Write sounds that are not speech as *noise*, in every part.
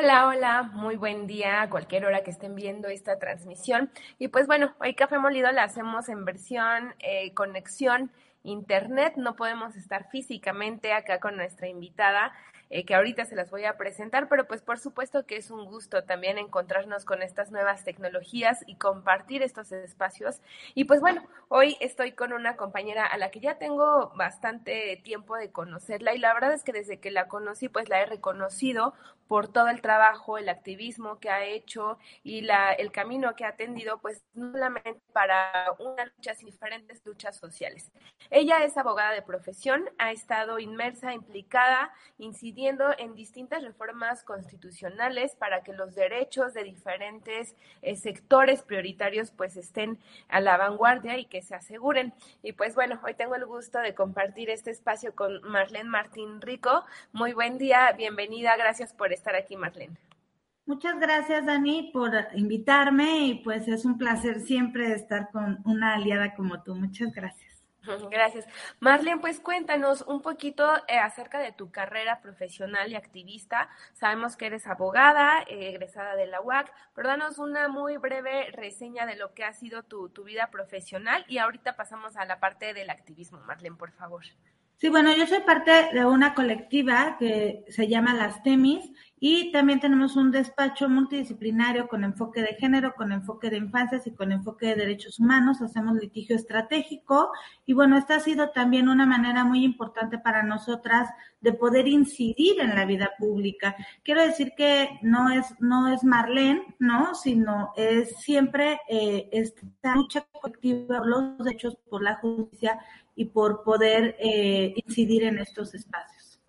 Hola, hola, muy buen día a cualquier hora que estén viendo esta transmisión. Y pues bueno, hoy Café Molido la hacemos en versión eh, conexión internet. No podemos estar físicamente acá con nuestra invitada, eh, que ahorita se las voy a presentar, pero pues por supuesto que es un gusto también encontrarnos con estas nuevas tecnologías y compartir estos espacios. Y pues bueno, hoy estoy con una compañera a la que ya tengo bastante tiempo de conocerla y la verdad es que desde que la conocí pues la he reconocido por todo el trabajo, el activismo que ha hecho y la, el camino que ha atendido, pues no solamente para unas luchas, diferentes luchas sociales. Ella es abogada de profesión, ha estado inmersa, implicada, incidiendo en distintas reformas constitucionales para que los derechos de diferentes eh, sectores prioritarios pues estén a la vanguardia y que se aseguren. Y pues bueno, hoy tengo el gusto de compartir este espacio con Marlene Martín Rico. Muy buen día, bienvenida, gracias por estar aquí, Marlene. Muchas gracias, Dani, por invitarme y pues es un placer siempre estar con una aliada como tú. Muchas gracias. Gracias. Marlene, pues cuéntanos un poquito eh, acerca de tu carrera profesional y activista. Sabemos que eres abogada, eh, egresada de la UAC, pero danos una muy breve reseña de lo que ha sido tu, tu vida profesional y ahorita pasamos a la parte del activismo, Marlene, por favor. Sí, bueno, yo soy parte de una colectiva que se llama Las Temis y también tenemos un despacho multidisciplinario con enfoque de género, con enfoque de infancias y con enfoque de derechos humanos. Hacemos litigio estratégico y bueno, esta ha sido también una manera muy importante para nosotras de poder incidir en la vida pública. Quiero decir que no es, no es Marlene, ¿no? Sino es siempre eh, esta lucha colectiva los derechos, por la justicia y por poder eh, incidir en estos espacios.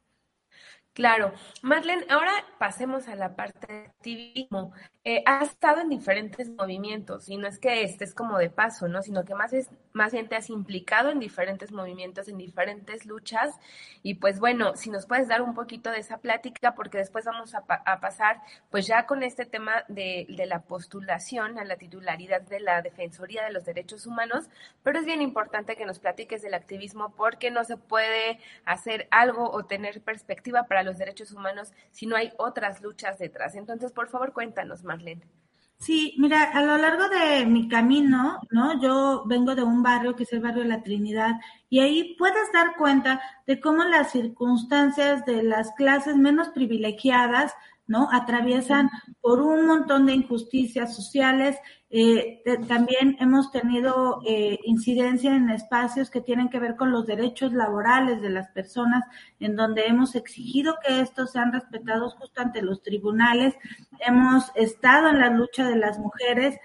Claro. Marlene, ahora pasemos a la parte de activismo. Eh, has estado en diferentes movimientos y no es que estés como de paso, ¿no? Sino que más, es, más bien te has implicado en diferentes movimientos, en diferentes luchas. Y pues bueno, si nos puedes dar un poquito de esa plática, porque después vamos a, pa- a pasar pues ya con este tema de, la postulación a la titularidad de la Defensoría de los Derechos Humanos, pero es bien importante que nos platiques del activismo porque no se puede hacer algo o tener perspectiva para los derechos humanos si no hay otras luchas detrás. Entonces, por favor, cuéntanos, Sí, mira, a lo largo de mi camino, ¿no? Yo vengo de un barrio que es el barrio de la Trinidad y ahí puedes dar cuenta de cómo las circunstancias de las clases menos privilegiadas, ¿no? Atraviesan por un montón de injusticias sociales. Eh, también hemos tenido eh, incidencia en espacios que tienen que ver con los derechos laborales de las personas, en donde hemos exigido que estos sean respetados justo ante los tribunales. Hemos estado en la lucha de las mujeres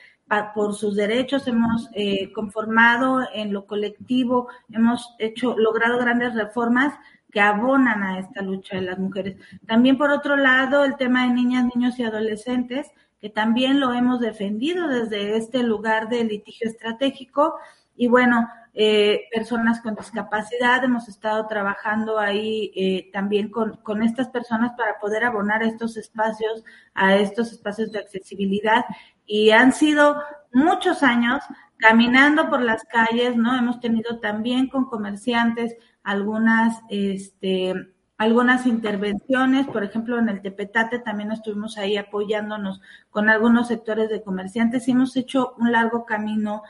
por sus derechos, hemos eh, conformado en lo colectivo, hemos hecho, logrado grandes reformas que abonan a esta lucha de las mujeres. También, por otro lado, el tema de niñas, niños y adolescentes, que también lo hemos defendido desde este lugar de litigio estratégico. Y bueno, eh, personas con discapacidad, hemos estado trabajando ahí eh, también con, con estas personas para poder abonar estos espacios, a estos espacios de accesibilidad. Y han sido muchos años caminando por las calles, ¿no? Hemos tenido también con comerciantes algunas, este, algunas intervenciones, por ejemplo, en el Tepetate también estuvimos ahí apoyándonos con algunos sectores de comerciantes y hemos hecho un largo camino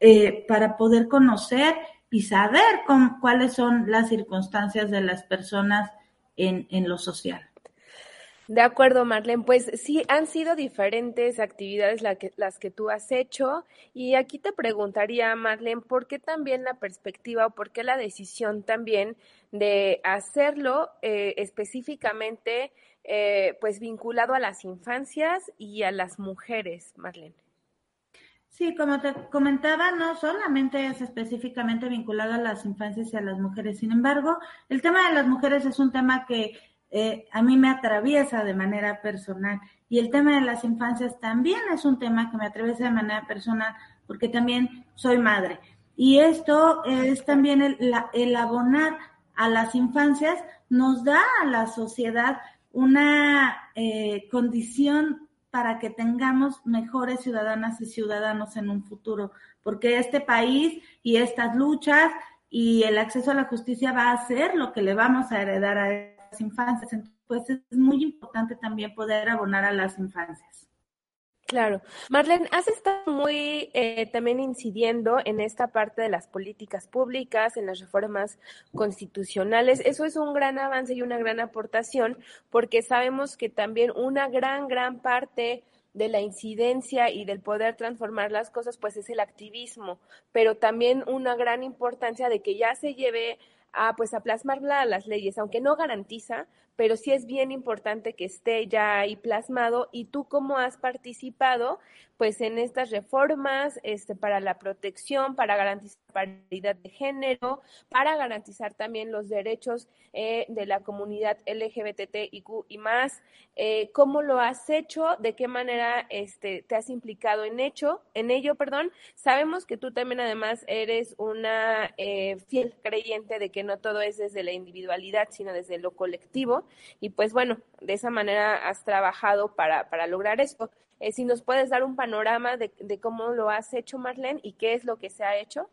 eh, para poder conocer y saber cómo, cuáles son las circunstancias de las personas en, en lo social. De acuerdo, Marlene. Pues sí, han sido diferentes actividades que, las que tú has hecho. Y aquí te preguntaría, Marlene, ¿por qué también la perspectiva o por qué la decisión también de hacerlo eh, específicamente, eh, pues vinculado a las infancias y a las mujeres, Marlene? Sí, como te comentaba, no solamente es específicamente vinculado a las infancias y a las mujeres. Sin embargo, el tema de las mujeres es un tema que eh, a mí me atraviesa de manera personal. Y el tema de las infancias también es un tema que me atraviesa de manera personal porque también soy madre. Y esto es también el, el abonar a las infancias nos da a la sociedad una eh, condición para que tengamos mejores ciudadanas y ciudadanos en un futuro, porque este país y estas luchas y el acceso a la justicia va a ser lo que le vamos a heredar a infancias. Entonces, es muy importante también poder abonar a las infancias. Claro. Marlene, has estado muy eh, también incidiendo en esta parte de las políticas públicas, en las reformas constitucionales. Eso es un gran avance y una gran aportación porque sabemos que también una gran, gran parte de la incidencia y del poder transformar las cosas, pues es el activismo, pero también una gran importancia de que ya se lleve a pues a plasmarla a las leyes, aunque no garantiza, pero sí es bien importante que esté ya ahí plasmado. Y tú cómo has participado pues en estas reformas este para la protección, para garantizar paridad de género, para garantizar también los derechos eh, de la comunidad LGBTIQ y más, eh, cómo lo has hecho, de qué manera este te has implicado en hecho, en ello, perdón. Sabemos que tú también además eres una eh, fiel creyente de que no todo es desde la individualidad, sino desde lo colectivo y pues bueno, de esa manera has trabajado para, para lograr eso. Eh, si nos puedes dar un panorama de, cómo lo has hecho, Marlene, y qué es lo que se ha hecho.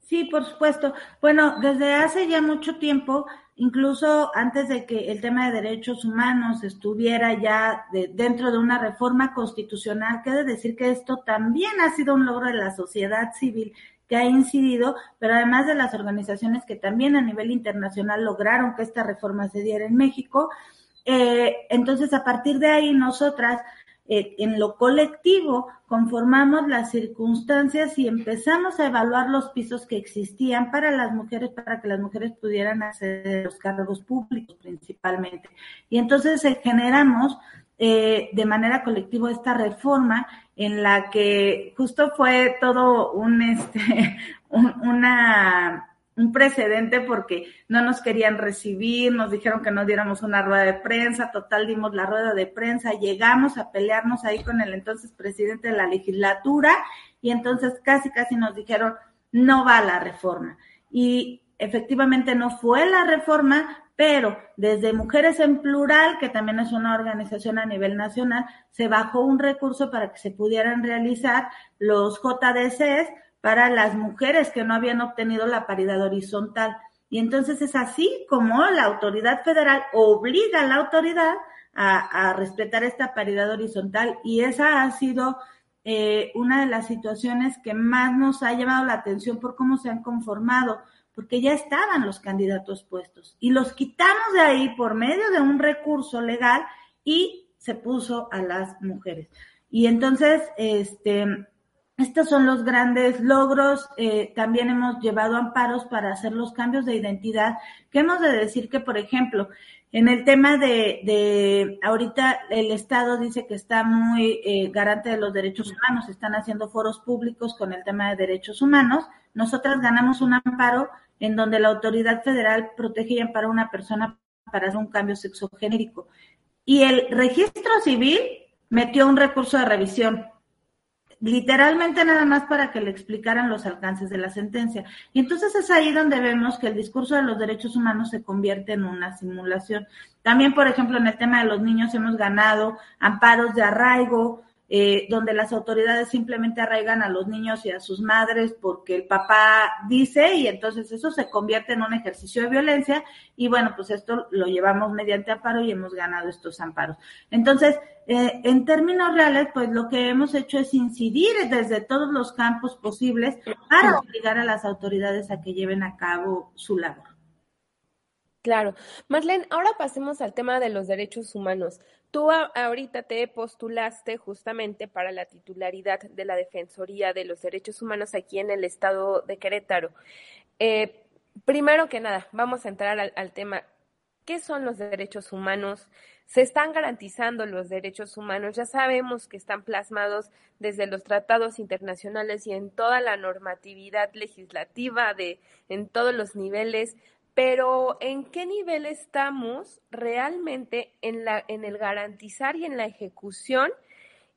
Sí, por supuesto. Bueno, desde hace ya mucho tiempo, incluso antes de que el tema de derechos humanos estuviera ya de, dentro de una reforma constitucional, quiere decir que esto también ha sido un logro de la sociedad civil que ha incidido, pero además de las organizaciones que también a nivel internacional lograron que esta reforma se diera en México. Eh, entonces, a partir de ahí, nosotras eh, en lo colectivo conformamos las circunstancias y empezamos a evaluar los pisos que existían para las mujeres, para que las mujeres pudieran acceder a los cargos públicos principalmente. Y entonces eh, generamos eh, de manera colectiva esta reforma en la que justo fue todo un, este, *laughs* un, una, un precedente porque no nos querían recibir, nos dijeron que no diéramos una rueda de prensa, total dimos la rueda de prensa, llegamos a pelearnos ahí con el entonces presidente de la legislatura y entonces casi casi nos dijeron no va la reforma. Y efectivamente no fue la reforma, pero desde Mujeres en Plural, que también es una organización a nivel nacional, se bajó un recurso para que se pudieran realizar los JDCs para las mujeres que no habían obtenido la paridad horizontal. Y entonces es así como la autoridad federal obliga a la autoridad a, a respetar esta paridad horizontal y esa ha sido eh, una de las situaciones que más nos ha llamado la atención por cómo se han conformado porque ya estaban los candidatos puestos y los quitamos de ahí por medio de un recurso legal y se puso a las mujeres. Y entonces, este, estos son los grandes logros. Eh, también hemos llevado amparos para hacer los cambios de identidad. Que hemos de decir que, por ejemplo, en el tema de, de ahorita el Estado dice que está muy eh, garante de los derechos humanos, están haciendo foros públicos con el tema de derechos humanos. Nosotras ganamos un amparo en donde la autoridad federal protege y ampara a una persona para hacer un cambio sexogenérico. Y el registro civil metió un recurso de revisión, literalmente nada más para que le explicaran los alcances de la sentencia. Y entonces es ahí donde vemos que el discurso de los derechos humanos se convierte en una simulación. También, por ejemplo, en el tema de los niños hemos ganado amparos de arraigo, eh, donde las autoridades simplemente arraigan a los niños y a sus madres porque el papá dice y entonces eso se convierte en un ejercicio de violencia y bueno, pues esto lo llevamos mediante amparo y hemos ganado estos amparos. Entonces, eh, en términos reales, pues lo que hemos hecho es incidir desde todos los campos posibles para obligar a las autoridades a que lleven a cabo su labor. Claro. Marlene, ahora pasemos al tema de los derechos humanos. Tú ahorita te postulaste justamente para la titularidad de la Defensoría de los Derechos Humanos aquí en el estado de Querétaro. Eh, primero que nada, vamos a entrar al, al tema. ¿Qué son los derechos humanos? ¿Se están garantizando los derechos humanos? Ya sabemos que están plasmados desde los tratados internacionales y en toda la normatividad legislativa de en todos los niveles, pero ¿en qué nivel estamos realmente en, el garantizar y en la ejecución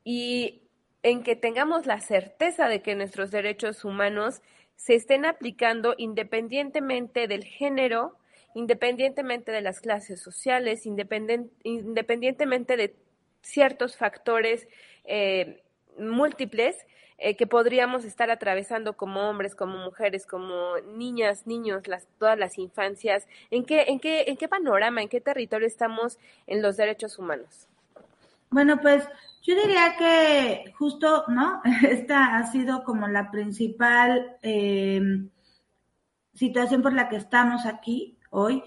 y en que tengamos la certeza de que nuestros derechos humanos se estén aplicando independientemente del género, independientemente de las clases sociales, independientemente de ciertos factores eh, múltiples eh, que podríamos estar atravesando como hombres, como mujeres, como niñas, niños, las, todas las infancias. ¿En qué, en, qué, ¿En qué panorama, en qué territorio estamos en los derechos humanos? Bueno, pues yo diría que justo, ¿no? *laughs* Esta ha sido como la principal eh, situación por la que estamos aquí hoy,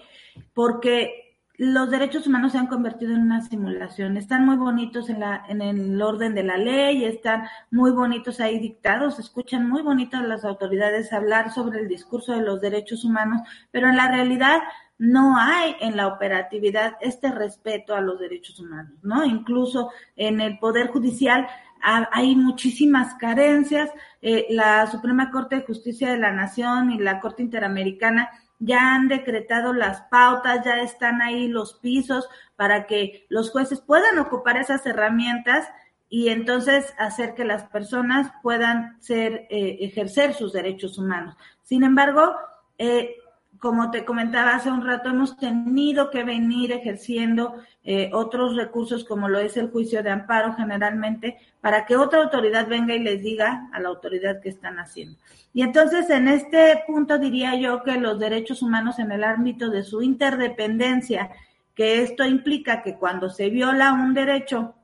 porque los derechos humanos se han convertido en una simulación. Están muy bonitos en, la, en el orden de la ley, están muy bonitos ahí dictados, escuchan muy bonitas las autoridades hablar sobre el discurso de los derechos humanos, pero en la realidad no hay en la operatividad este respeto a los derechos humanos, ¿no? Incluso en el Poder Judicial hay muchísimas carencias. Eh, la Suprema Corte de Justicia de la Nación y la Corte Interamericana ya han decretado las pautas, ya están ahí los pisos para que los jueces puedan ocupar esas herramientas y entonces hacer que las personas puedan ser, eh, ejercer sus derechos humanos. Sin embargo, eh, como te comentaba hace un rato, hemos tenido que venir ejerciendo eh, otros recursos como lo es el juicio de amparo generalmente para que otra autoridad venga y les diga a la autoridad que están haciendo. Y entonces en este punto diría yo que los derechos humanos en el ámbito de su interdependencia, que esto implica que cuando se viola un derecho,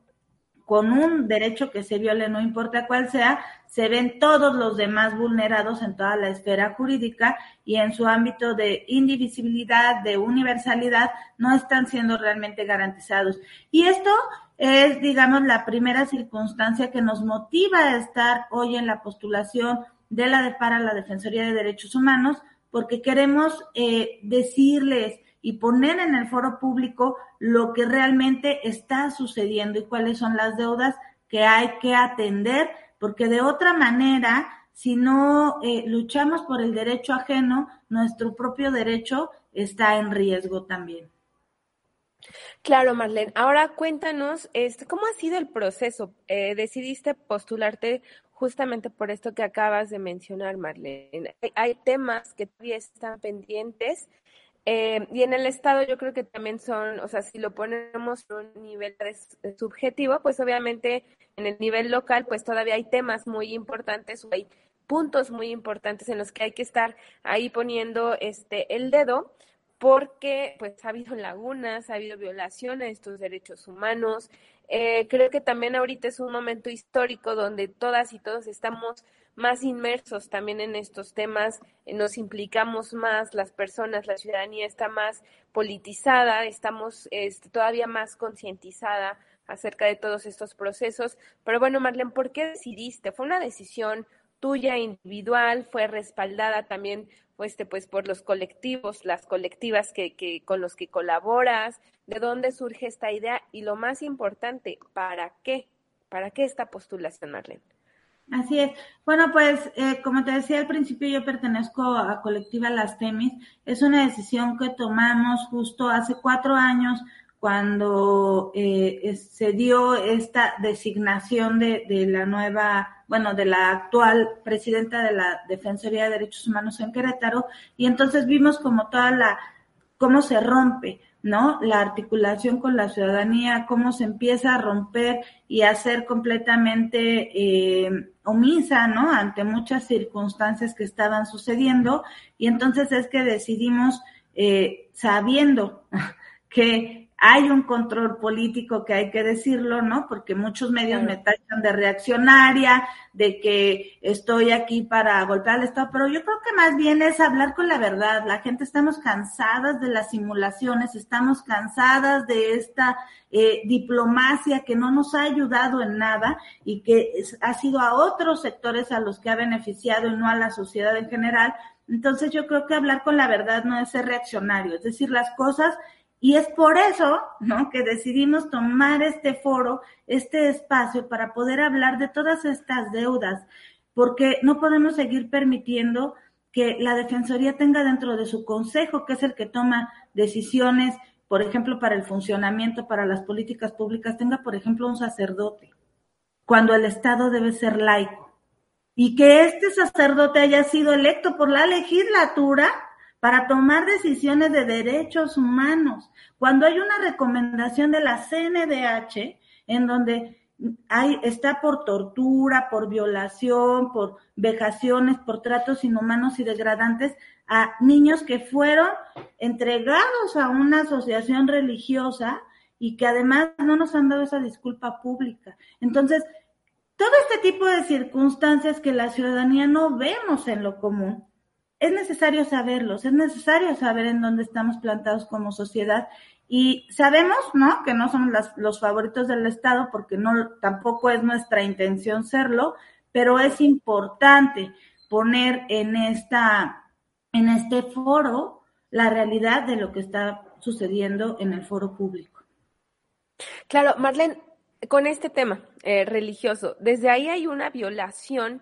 con un derecho que se viole, no importa cuál sea, se ven todos los demás vulnerados en toda la esfera jurídica y en su ámbito de indivisibilidad, de universalidad, no están siendo realmente garantizados. Y esto es, digamos, la primera circunstancia que nos motiva a estar hoy en la postulación de la de para la Defensoría de Derechos Humanos, porque queremos eh, decirles y poner en el foro público lo que realmente está sucediendo y cuáles son las deudas que hay que atender, porque de otra manera, si no eh, luchamos por el derecho ajeno, nuestro propio derecho está en riesgo también. Claro, Marlene. Ahora cuéntanos, este, ¿cómo ha sido el proceso? Eh, decidiste postularte justamente por esto que acabas de mencionar, Marlene. hay temas que todavía están pendientes eh, y en el Estado yo creo que también son, o sea, si lo ponemos en un nivel subjetivo, pues obviamente en el nivel local, pues todavía hay temas muy importantes o hay puntos muy importantes en los que hay que estar ahí poniendo este el dedo porque pues ha habido lagunas, ha habido violaciones de estos derechos humanos. Eh, creo que también ahorita es un momento histórico donde todas y todos estamos más inmersos también en estos temas, eh, nos implicamos más, las personas, la ciudadanía está más politizada, estamos este, todavía más concientizada acerca de todos estos procesos. Pero bueno, Marlene, ¿por qué decidiste? ¿Fue una decisión tuya individual? ¿Fue respaldada también pues, pues por los colectivos, las colectivas que, que, con los que colaboras? ¿De dónde surge esta idea? Y lo más importante, ¿para qué? ¿Para qué esta postulación, Marlene? Así es. Bueno, pues eh, como te decía al principio, yo pertenezco a Colectiva Las Temis. Es una decisión que tomamos justo hace cuatro años cuando eh, se dio esta designación de, de, la nueva, bueno, de la actual presidenta de la Defensoría de Derechos Humanos en Querétaro. Y entonces vimos como toda la cómo se rompe, ¿no? La articulación con la ciudadanía, cómo se empieza a romper y a ser completamente eh, omisa, ¿no? Ante muchas circunstancias que estaban sucediendo. Y entonces es que decidimos, eh, sabiendo *laughs* que hay un control político que hay que decirlo, ¿no? Porque muchos medios me tachan de reaccionaria, de que estoy aquí para golpear al Estado, pero yo creo que más bien es hablar con la verdad. La gente estamos cansadas de las simulaciones, estamos cansadas de esta eh, diplomacia que no nos ha ayudado en nada y que ha sido a otros sectores a los que ha beneficiado y no a la sociedad en general. Entonces yo creo que hablar con la verdad no es ser reaccionario, es decir las cosas y es por eso, ¿no? Que decidimos tomar este foro, este espacio para poder hablar de todas estas deudas, porque no podemos seguir permitiendo que la Defensoría tenga dentro de su consejo, que es el que toma decisiones, por ejemplo, para el funcionamiento, para las políticas públicas, tenga, por ejemplo, un sacerdote, cuando el Estado debe ser laico. Y que este sacerdote haya sido electo por la legislatura para tomar decisiones de derechos humanos. Cuando hay una recomendación de la CNDH en donde hay, está por tortura, por violación, por vejaciones, por tratos inhumanos y degradantes a niños que fueron entregados a una asociación religiosa y que además no nos han dado esa disculpa pública. Entonces, todo este tipo de circunstancias que la ciudadanía no vemos en lo común, es necesario saberlos, es necesario saber en dónde estamos plantados como sociedad y sabemos, ¿no? Que no somos los favoritos del Estado porque no, tampoco es nuestra intención serlo, pero es importante poner en esta, en este foro la realidad de lo que está sucediendo en el foro público. Claro, Marlene, con este tema eh, religioso, desde ahí hay una violación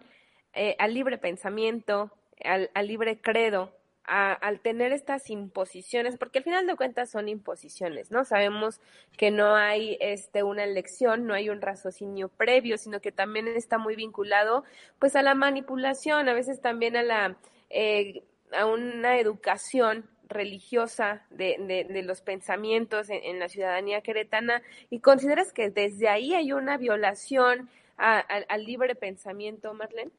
eh, al libre pensamiento, al, libre credo, al tener estas imposiciones, porque al final de cuentas son imposiciones, ¿no? Sabemos que no hay este, una elección, no hay un raciocinio previo, sino que también está muy vinculado pues a la manipulación, a veces también a la eh, a una educación religiosa de, de, los pensamientos en, la ciudadanía queretana y consideras que desde ahí hay una violación al libre pensamiento, Marlene?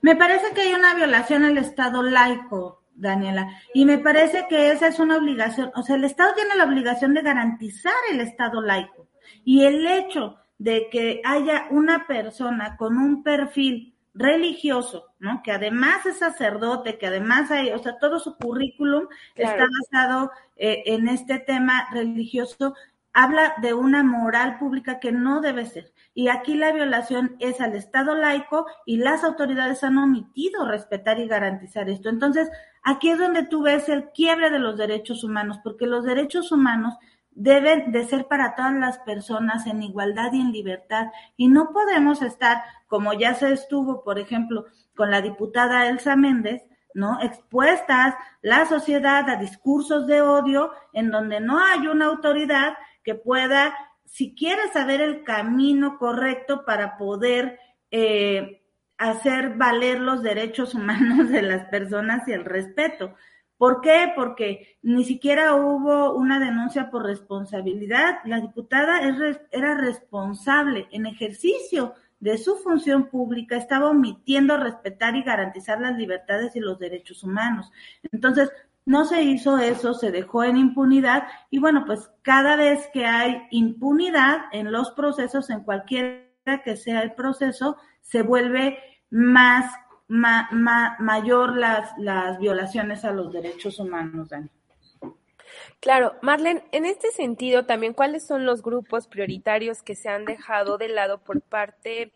Me parece que hay una violación al Estado laico, Daniela, y me parece que esa es una obligación, o sea, el Estado tiene la obligación de garantizar el Estado laico y el hecho de que haya una persona con un perfil religioso, ¿no? Que además es sacerdote, que además hay, o sea, todo su currículum está basado eh, en este tema religioso, habla de una moral pública que no debe ser. Y aquí la violación es al Estado laico y las autoridades han omitido respetar y garantizar esto. Entonces, aquí es donde tú ves el quiebre de los derechos humanos, porque los derechos humanos deben de ser para todas las personas en igualdad y en libertad. Y no podemos estar, como ya se estuvo, por ejemplo, con la diputada Elsa Méndez, ¿no? Expuestas la sociedad a discursos de odio en donde no hay una autoridad que pueda, si quiere saber el camino correcto para poder eh, hacer valer los derechos *laughs* humanos de las personas y el respeto. ¿Por qué? Porque ni siquiera hubo una denuncia por responsabilidad. La diputada era responsable en ejercicio de su función pública, estaba omitiendo respetar y garantizar las libertades y los derechos humanos. Entonces, no se hizo eso, se dejó en impunidad y bueno, pues cada vez que hay impunidad en los procesos, en cualquiera que sea el proceso, se vuelve más, mayor las, las violaciones a los derechos humanos, Dani. Claro, Marlene, en este sentido también, ¿cuáles son los grupos prioritarios que se han dejado de lado por parte,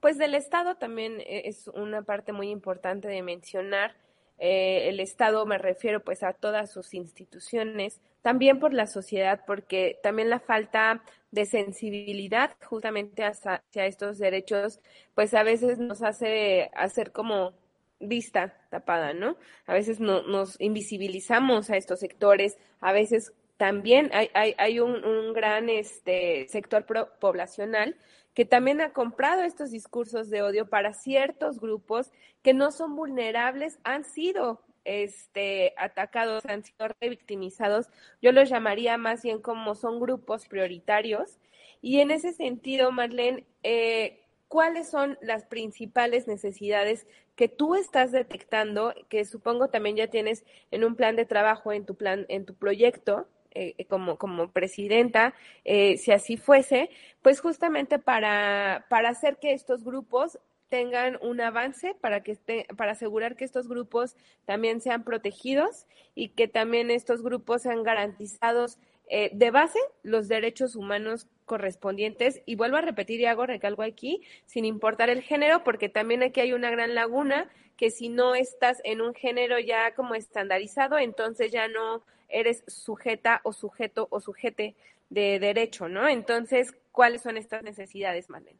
pues del Estado también eh, es una parte muy importante de mencionar? Eh, el Estado me refiero pues a todas sus instituciones, también por la sociedad, porque también la falta de sensibilidad justamente hacia, estos derechos, pues a veces nos hace hacer como vista tapada, ¿no? A veces no, nos invisibilizamos a estos sectores, a veces también hay, hay, hay un, un, gran este, sector poblacional que también ha comprado estos discursos de odio para ciertos grupos que no son vulnerables, han sido este, atacados, han sido revictimizados, yo los llamaría más bien como son grupos prioritarios. Y en ese sentido, Marlene, eh, ¿cuáles son las principales necesidades que tú estás detectando, que supongo también ya tienes en un plan de trabajo, en tu plan, en tu proyecto, eh, como, como presidenta, eh, si así fuese, pues justamente para, para hacer que estos grupos tengan un avance para que esté, para asegurar que estos grupos también sean protegidos y que también estos grupos sean garantizados eh, de base los derechos humanos correspondientes. Y vuelvo a repetir y hago recalco aquí, sin importar el género, porque también aquí hay una gran laguna que si no estás en un género ya como estandarizado, entonces ya no eres sujeta o sujeto o sujete de derecho, ¿no? Entonces, ¿cuáles son estas necesidades, Marlene?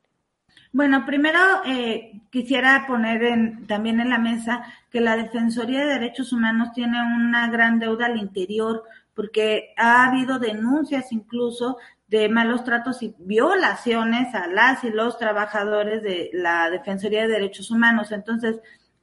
Bueno, primero eh, quisiera poner en, también en la mesa que la Defensoría de Derechos Humanos tiene una gran deuda al interior porque ha habido denuncias incluso de malos tratos y violaciones a las y los trabajadores de la Defensoría de Derechos Humanos. Entonces,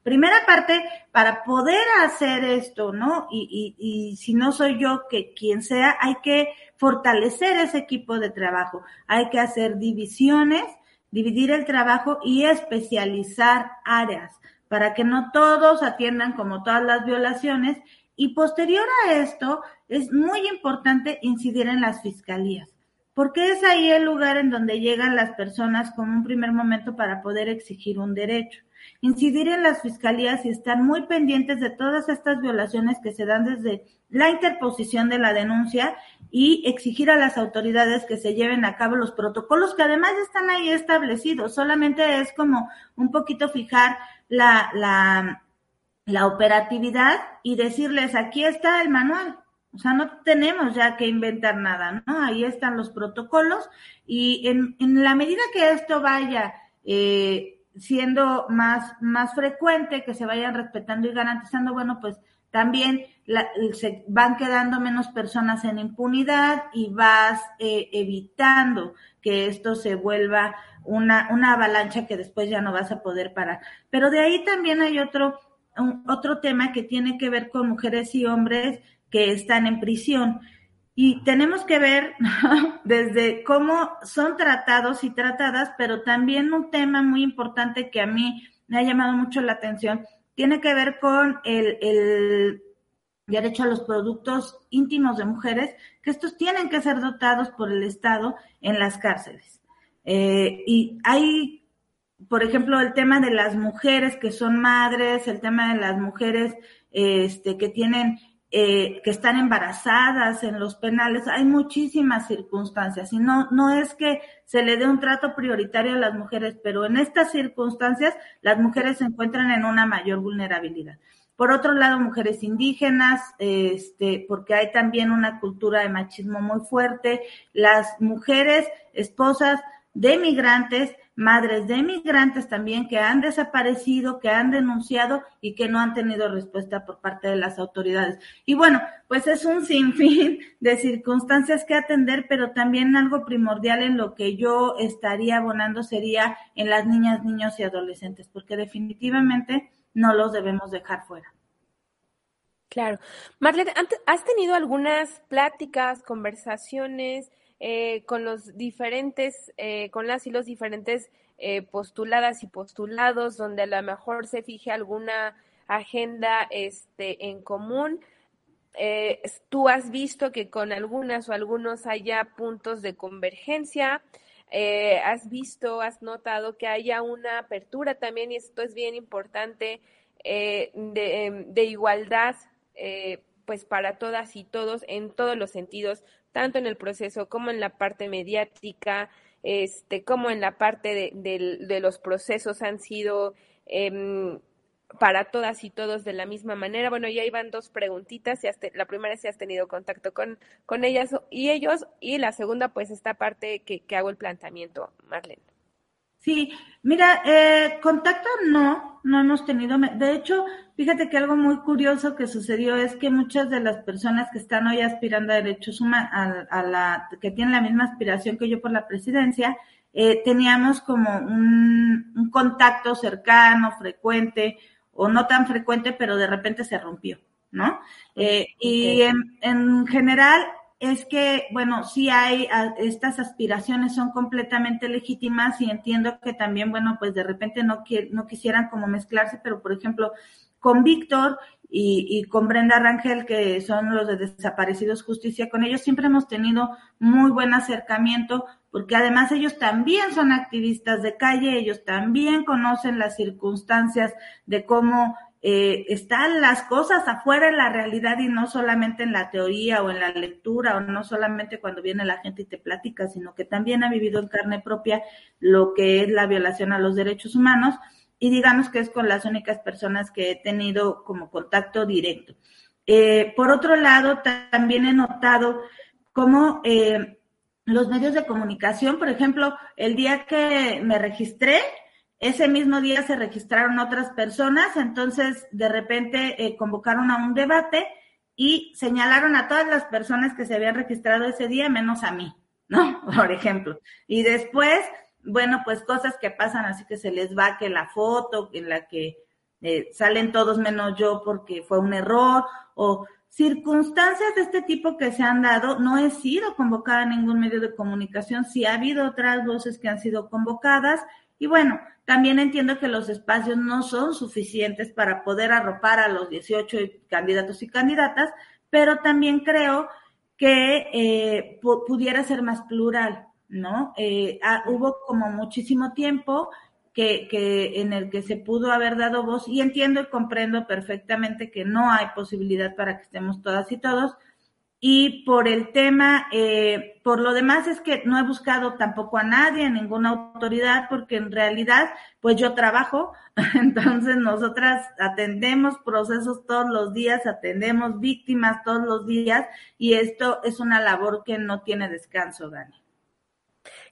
primera parte, para poder hacer esto, ¿no? Y, y, y si no soy yo que quien sea, hay que fortalecer ese equipo de trabajo, hay que hacer divisiones dividir el trabajo y especializar áreas para que no todos atiendan como todas las violaciones. Y posterior a esto, es muy importante incidir en las fiscalías, porque es ahí el lugar en donde llegan las personas como un primer momento para poder exigir un derecho. Incidir en las fiscalías y estar muy pendientes de todas estas violaciones que se dan desde la interposición de la denuncia y exigir a las autoridades que se lleven a cabo los protocolos que además están ahí establecidos. Solamente es como un poquito fijar la, la, la operatividad y decirles, aquí está el manual. O sea, no tenemos ya que inventar nada, ¿no? Ahí están los protocolos y en, en la medida que esto vaya eh, siendo más, más frecuente, que se vayan respetando y garantizando, bueno, pues también la, se van quedando menos personas en impunidad y vas eh, evitando que esto se vuelva una, una avalancha que después ya no vas a poder parar. Pero de ahí también hay otro, otro tema que tiene que ver con mujeres y hombres que están en prisión. Y tenemos que ver *laughs* desde cómo son tratados y tratadas, pero también un tema muy importante que a mí me ha llamado mucho la atención tiene que ver con el, el derecho a los productos íntimos de mujeres, que estos tienen que ser dotados por el Estado en las cárceles. Eh, y hay, por ejemplo, el tema de las mujeres que son madres, el tema de las mujeres este, que tienen eh, que están embarazadas en los penales, hay muchísimas circunstancias y no, no es que se le dé un trato prioritario a las mujeres, pero en estas circunstancias las mujeres se encuentran en una mayor vulnerabilidad. Por otro lado, mujeres indígenas, este, porque hay también una cultura de machismo muy fuerte, las mujeres, esposas de migrantes, madres de migrantes también que han desaparecido, que han denunciado y que no han tenido respuesta por parte de las autoridades. Y bueno, pues es un sinfín de circunstancias que atender, pero también algo primordial en lo que yo estaría abonando sería en las niñas, niños y adolescentes, porque definitivamente no los debemos dejar fuera. Claro. Marlene, ¿has tenido algunas pláticas, conversaciones? Eh, con los diferentes, eh, con las y los diferentes eh, postuladas y postulados, donde a lo mejor se fije alguna agenda este, en común. Eh, tú has visto que con algunas o algunos haya puntos de convergencia. Eh, has visto, has notado que haya una apertura también, y esto es bien importante, de, em, de, igualdad, pues para todas y todos en todos los sentidos, tanto en el proceso como en la parte mediática, este, como en la parte de, de, los procesos han sido eh, para todas y todos de la misma manera. Bueno, ya iban dos preguntitas. Si te, la primera es si has tenido contacto con, con ellas y ellos, y la segunda, pues esta parte que, que hago el planteamiento, Marlene. Sí, mira, eh, contacto no, no hemos tenido. De hecho, fíjate que algo muy curioso que sucedió es que muchas de las personas que están hoy aspirando a derechos humanos, a, a, la, que tienen la misma aspiración que yo por la presidencia, eh, teníamos como un, un contacto cercano, frecuente, o no tan frecuente, pero de repente se rompió, ¿no? Eh, y en, en general es que, bueno, sí hay, estas aspiraciones son completamente legítimas y entiendo que también, bueno, pues de repente no, no quisieran como mezclarse, pero por ejemplo, con Víctor y, y con Brenda Rangel, que son los de Desaparecidos Justicia, con ellos siempre hemos tenido muy buen acercamiento, porque además ellos también son activistas de calle, ellos también conocen las circunstancias de cómo eh, están las cosas afuera en la realidad y no solamente en la teoría o en la lectura o no solamente cuando viene la gente y te platica, sino que también ha vivido en carne propia lo que es la violación a los derechos humanos y digamos que es con las únicas personas que he tenido como contacto directo. Eh, por otro lado, ta- también he notado cómo eh, los medios de comunicación, por ejemplo, el día que me registré, ese mismo día se registraron otras personas, entonces de repente eh, convocaron a un debate y señalaron a todas las personas que se habían registrado ese día, menos a mí, ¿no? *laughs* Por ejemplo. Y después, bueno, pues cosas que pasan así que se les va que la foto en la que eh, salen todos menos yo porque fue un error o circunstancias de este tipo que se han dado. No he sido convocada a ningún medio de comunicación, sí ha habido otras voces que han sido convocadas y bueno, también entiendo que los espacios no son suficientes para poder arropar a los 18 candidatos y candidatas, pero también creo que eh, pu- pudiera ser más plural, ¿no? Eh, ah, hubo como muchísimo tiempo que en el que se pudo haber dado voz y entiendo y comprendo perfectamente que no hay posibilidad para que estemos todas y todos. Y por el tema, eh, por lo demás es que no he buscado tampoco a nadie, a ninguna autoridad, porque en realidad, pues yo trabajo, *laughs* entonces nosotras atendemos procesos todos los días, atendemos víctimas todos los días, y esto es una labor que no tiene descanso, Dani.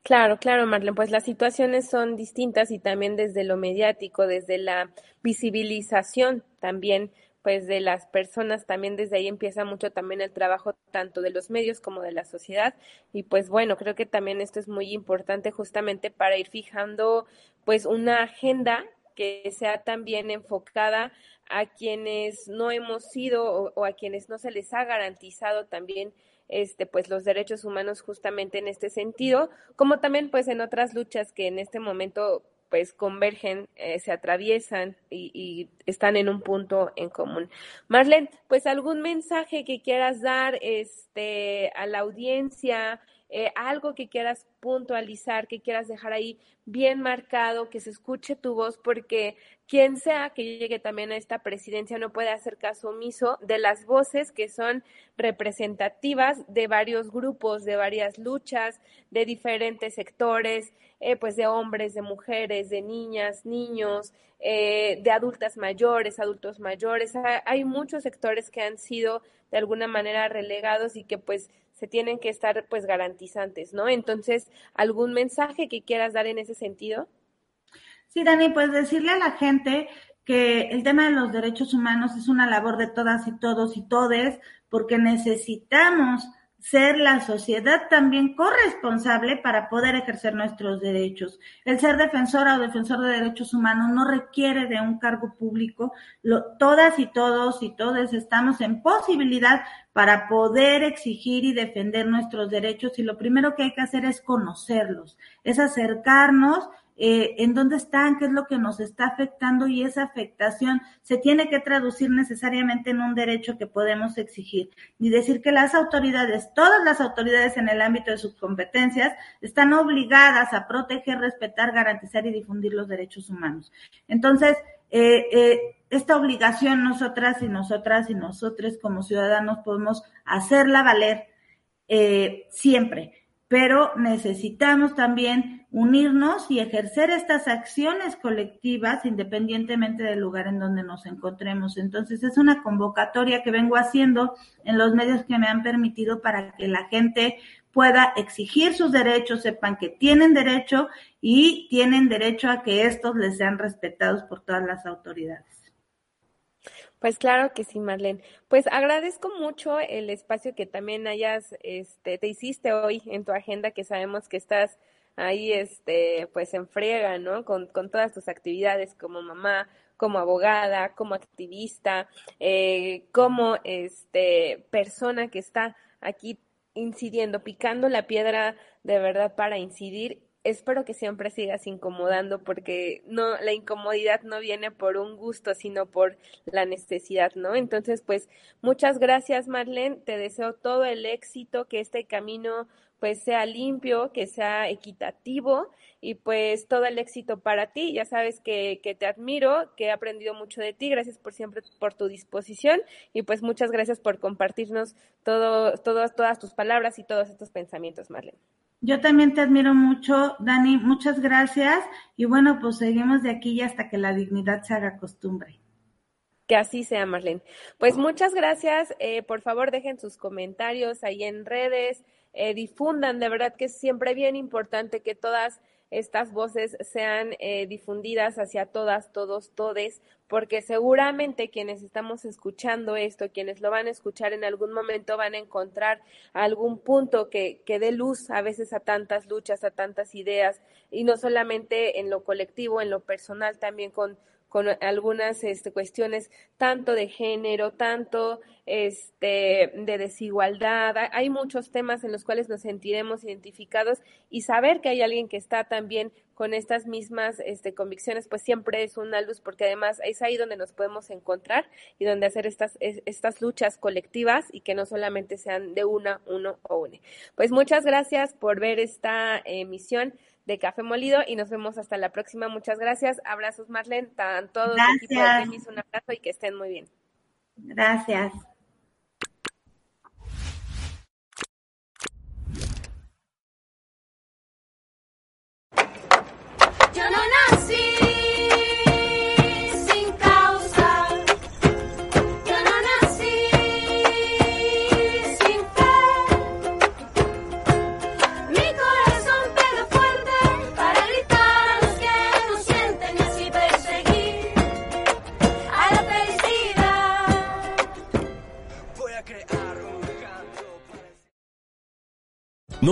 Claro, claro, Marlene, pues las situaciones son distintas y también desde lo mediático, desde la visibilización también, pues de las personas, también desde ahí empieza mucho también el trabajo tanto de los medios como de la sociedad. Y pues bueno, creo que también esto es muy importante justamente para ir fijando pues una agenda que sea también enfocada a quienes no hemos sido o, o a quienes no se les ha garantizado también este pues los derechos humanos justamente en este sentido, como también pues en otras luchas que en este momento pues convergen, eh, se atraviesan y, y, están en un punto en común. Marlene, pues algún mensaje que quieras dar este a la audiencia, eh, algo que quieras puntualizar, que quieras dejar ahí bien marcado, que se escuche tu voz, porque quien sea que llegue también a esta presidencia no puede hacer caso omiso de las voces que son representativas de varios grupos, de varias luchas, de diferentes sectores, eh, pues de hombres, de mujeres, de niñas, niños, eh, de adultas mayores, adultos mayores. Hay muchos sectores que han sido de alguna manera relegados y que pues se tienen que estar pues garantizantes, ¿no? Entonces, ¿algún mensaje que quieras dar en ese sentido? Sí, Dani, pues decirle a la gente que el tema de los derechos humanos es una labor de todas y todos y todes, porque necesitamos ser la sociedad también corresponsable para poder ejercer nuestros derechos. El ser defensora o defensor de derechos humanos no requiere de un cargo público. Todas y todos y todas estamos en posibilidad para poder exigir y defender nuestros derechos y lo primero que hay que hacer es conocerlos, es acercarnos eh, en dónde están, qué es lo que nos está afectando y esa afectación se tiene que traducir necesariamente en un derecho que podemos exigir y decir que las autoridades, todas las autoridades en el ámbito de sus competencias están obligadas a proteger, respetar, garantizar y difundir los derechos humanos. Entonces, eh, eh, esta obligación nosotras y nosotras y nosotros como ciudadanos podemos hacerla valer siempre pero necesitamos también unirnos y ejercer estas acciones colectivas independientemente del lugar en donde nos encontremos. Entonces es una convocatoria que vengo haciendo en los medios que me han permitido para que la gente pueda exigir sus derechos, sepan que tienen derecho y tienen derecho a que estos les sean respetados por todas las autoridades. Pues claro que sí, Marlene. Pues agradezco mucho el espacio que también hayas, este, te hiciste hoy en tu agenda, que sabemos que estás ahí, este, pues en friega, ¿no? Con, con todas tus actividades como mamá, como abogada, como activista, eh, como este, persona que está aquí incidiendo, picando la piedra de verdad para incidir espero que siempre sigas incomodando porque no la incomodidad no viene por un gusto, sino por la necesidad, ¿no? Entonces, pues muchas gracias, Marlene, te deseo todo el éxito, que este camino pues sea limpio, que sea equitativo y pues todo el éxito para ti. Ya sabes que, que te admiro, que he aprendido mucho de ti. Gracias por siempre por tu disposición y pues muchas gracias por compartirnos todo, todas tus palabras y todos estos pensamientos, Marlene. Yo también te admiro mucho, Dani. Muchas gracias. Y bueno, pues seguimos de aquí hasta que la dignidad se haga costumbre. Que así sea, Marlene. Pues muchas gracias. Eh, por favor, dejen sus comentarios ahí en redes, eh, difundan. De verdad que es siempre bien importante que todas estas voces sean eh, difundidas hacia todas, todos, todes, porque seguramente quienes estamos escuchando esto, quienes lo van a escuchar en algún momento van a encontrar algún punto que, que dé luz a veces a tantas luchas, a tantas ideas, y no solamente en lo colectivo, en lo personal, también con con algunas este, cuestiones tanto de género, tanto este, de desigualdad. Hay muchos temas en los cuales nos sentiremos identificados y saber que hay alguien que está también con estas mismas este, convicciones, pues siempre es una luz, porque además es ahí donde nos podemos encontrar y donde hacer estas, estas luchas colectivas y que no solamente sean de una, uno o une. Pues muchas gracias por ver esta emisión de Café Molido y nos vemos hasta la próxima. Muchas gracias. Abrazos, Marlene. Tan todo el equipo de un abrazo y que estén muy bien. Gracias.